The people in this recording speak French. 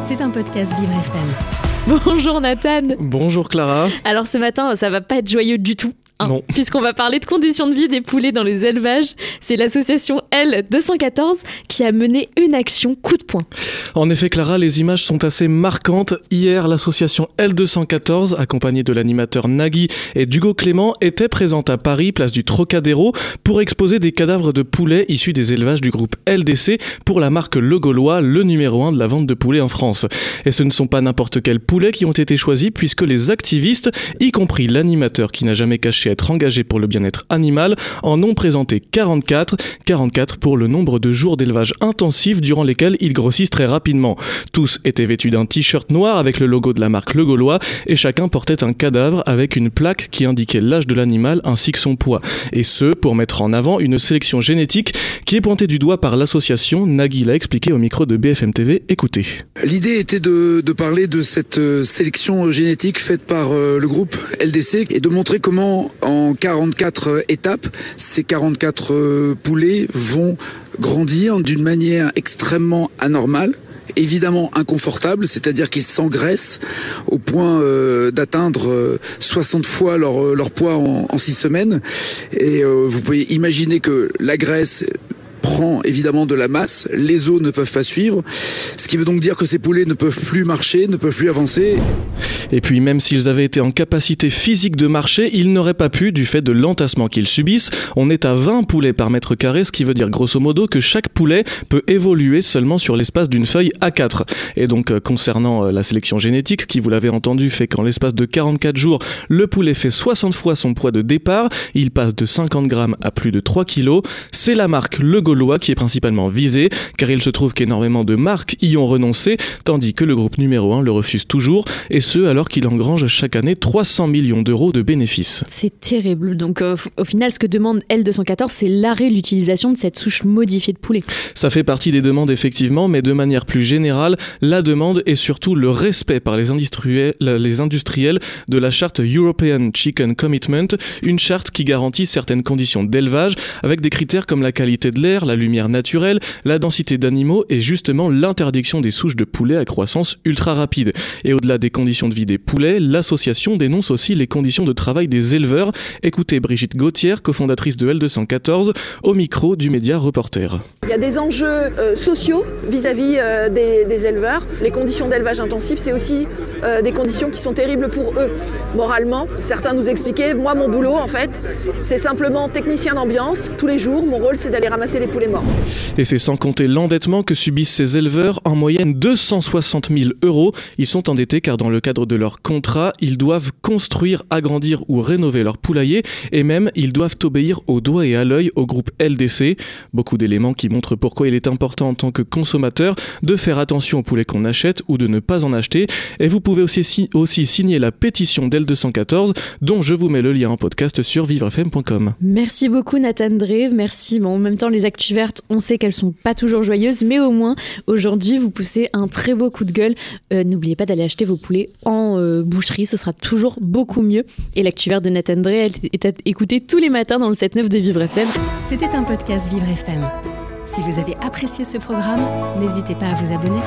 C'est un podcast Vivre FM. Bonjour Nathan. Bonjour Clara. Alors ce matin, ça va pas être joyeux du tout. Hein. Puisqu'on va parler de conditions de vie des poulets dans les élevages. C'est l'association L214 qui a mené une action coup de poing. En effet, Clara, les images sont assez marquantes. Hier, l'association L214, accompagnée de l'animateur Nagui et d'Hugo Clément, était présente à Paris, place du Trocadéro, pour exposer des cadavres de poulets issus des élevages du groupe LDC pour la marque Le Gaulois, le numéro 1 de la vente de poulets en France. Et ce ne sont pas n'importe quels poulets qui ont été choisis, puisque les activistes, y compris l'animateur qui n'a jamais caché être engagé pour le bien-être animal, en ont présenté 44, 44 pour le nombre de jours d'élevage intensif durant lesquels ils grossissent très rapidement. Tous étaient vêtus d'un t-shirt noir avec le logo de la marque Le Gaulois et chacun portait un cadavre avec une plaque qui indiquait l'âge de l'animal ainsi que son poids. Et ce, pour mettre en avant une sélection génétique qui est pointée du doigt par l'association. Nagui l'a expliqué au micro de BFM TV. Écoutez. L'idée était de, de parler de cette euh, sélection génétique faite par euh, le groupe LDC et de montrer comment en 44 euh, étapes, ces 44 euh, poulets vont grandir d'une manière extrêmement anormale évidemment inconfortable, c'est-à-dire qu'ils s'engraissent au point euh, d'atteindre euh, 60 fois leur, poids en, en 6 semaines. Et vous pouvez imaginer que la graisse prend évidemment de la masse, les os ne peuvent pas suivre, ce qui veut donc dire que ces poulets ne peuvent plus marcher, ne peuvent plus avancer. Et puis même s'ils avaient été en capacité physique de marcher, ils n'auraient pas pu du fait de l'entassement qu'ils subissent. On est à 20 poulets par mètre carré, ce qui veut dire grosso modo que chaque poulet peut évoluer seulement sur l'espace d'une feuille A4. Et donc euh, concernant euh, la sélection génétique, qui vous l'avez entendu, fait qu'en l'espace de 44 jours, le poulet fait 60 fois son poids de départ, il passe de 50 grammes à plus de 3 kilos. C'est la marque Le Gaulois qui est principalement visée, car il se trouve qu'énormément de marques y ont renoncé, tandis que le groupe numéro 1 le refuse toujours, et ce alors qu'il engrange chaque année 300 millions d'euros de bénéfices. C'est terrible. Donc euh, au final, ce que demande L214, c'est l'arrêt de l'utilisation de cette souche modifiée de poulet. Ça fait partie des demandes effectivement, mais de manière plus générale, la demande est surtout le respect par les industriels, les industriels de la charte European Chicken Commitment, une charte qui garantit certaines conditions d'élevage avec des critères comme la qualité de l'air, la lumière naturelle, la densité d'animaux et justement l'interdiction des souches de poulets à croissance ultra rapide. Et au-delà des conditions de vie des poulets, l'association dénonce aussi les conditions de travail des éleveurs. Écoutez Brigitte Gauthier, cofondatrice de L214, au micro du média Reporter. Il y a des enjeux euh, sociaux vis-à-vis euh, des, éleveurs. Les conditions d'élevage intensif, c'est aussi euh, des conditions qui sont terribles pour eux. Moralement, certains nous expliquaient, moi mon boulot en fait, c'est simplement technicien d'ambiance. Tous les jours, mon rôle c'est d'aller ramasser les poulets morts. Et c'est sans compter l'endettement que subissent ces éleveurs, en moyenne 260 000 euros. Ils sont endettés car dans le cadre de leur contrat, ils doivent construire, agrandir ou rénover leur poulailler et même ils doivent obéir au doigt et à l'œil au groupe LDC. Beaucoup d'éléments qui montrent pourquoi il est important en tant que consommateur de faire attention aux poulets qu'on achète ou de ne pas en acheter. Et vous pouvez aussi, si- aussi signer la pétition d'L214 dont je vous mets le lien en podcast sur vivrefm.com. Merci beaucoup Nathan Drey, merci. Bon, en même temps, les on sait qu'elles sont pas toujours joyeuses, mais au moins, aujourd'hui, vous poussez un très beau coup de gueule. Euh, N'oubliez pas d'aller acheter vos poulets en euh, boucherie, ce sera toujours beaucoup mieux. Et l'actu verte de Nathan Drey, elle est à écouter tous les matins dans le 7-9 de Vivre FM. C'était un podcast Vivre FM. Si vous avez apprécié ce programme, n'hésitez pas à vous abonner.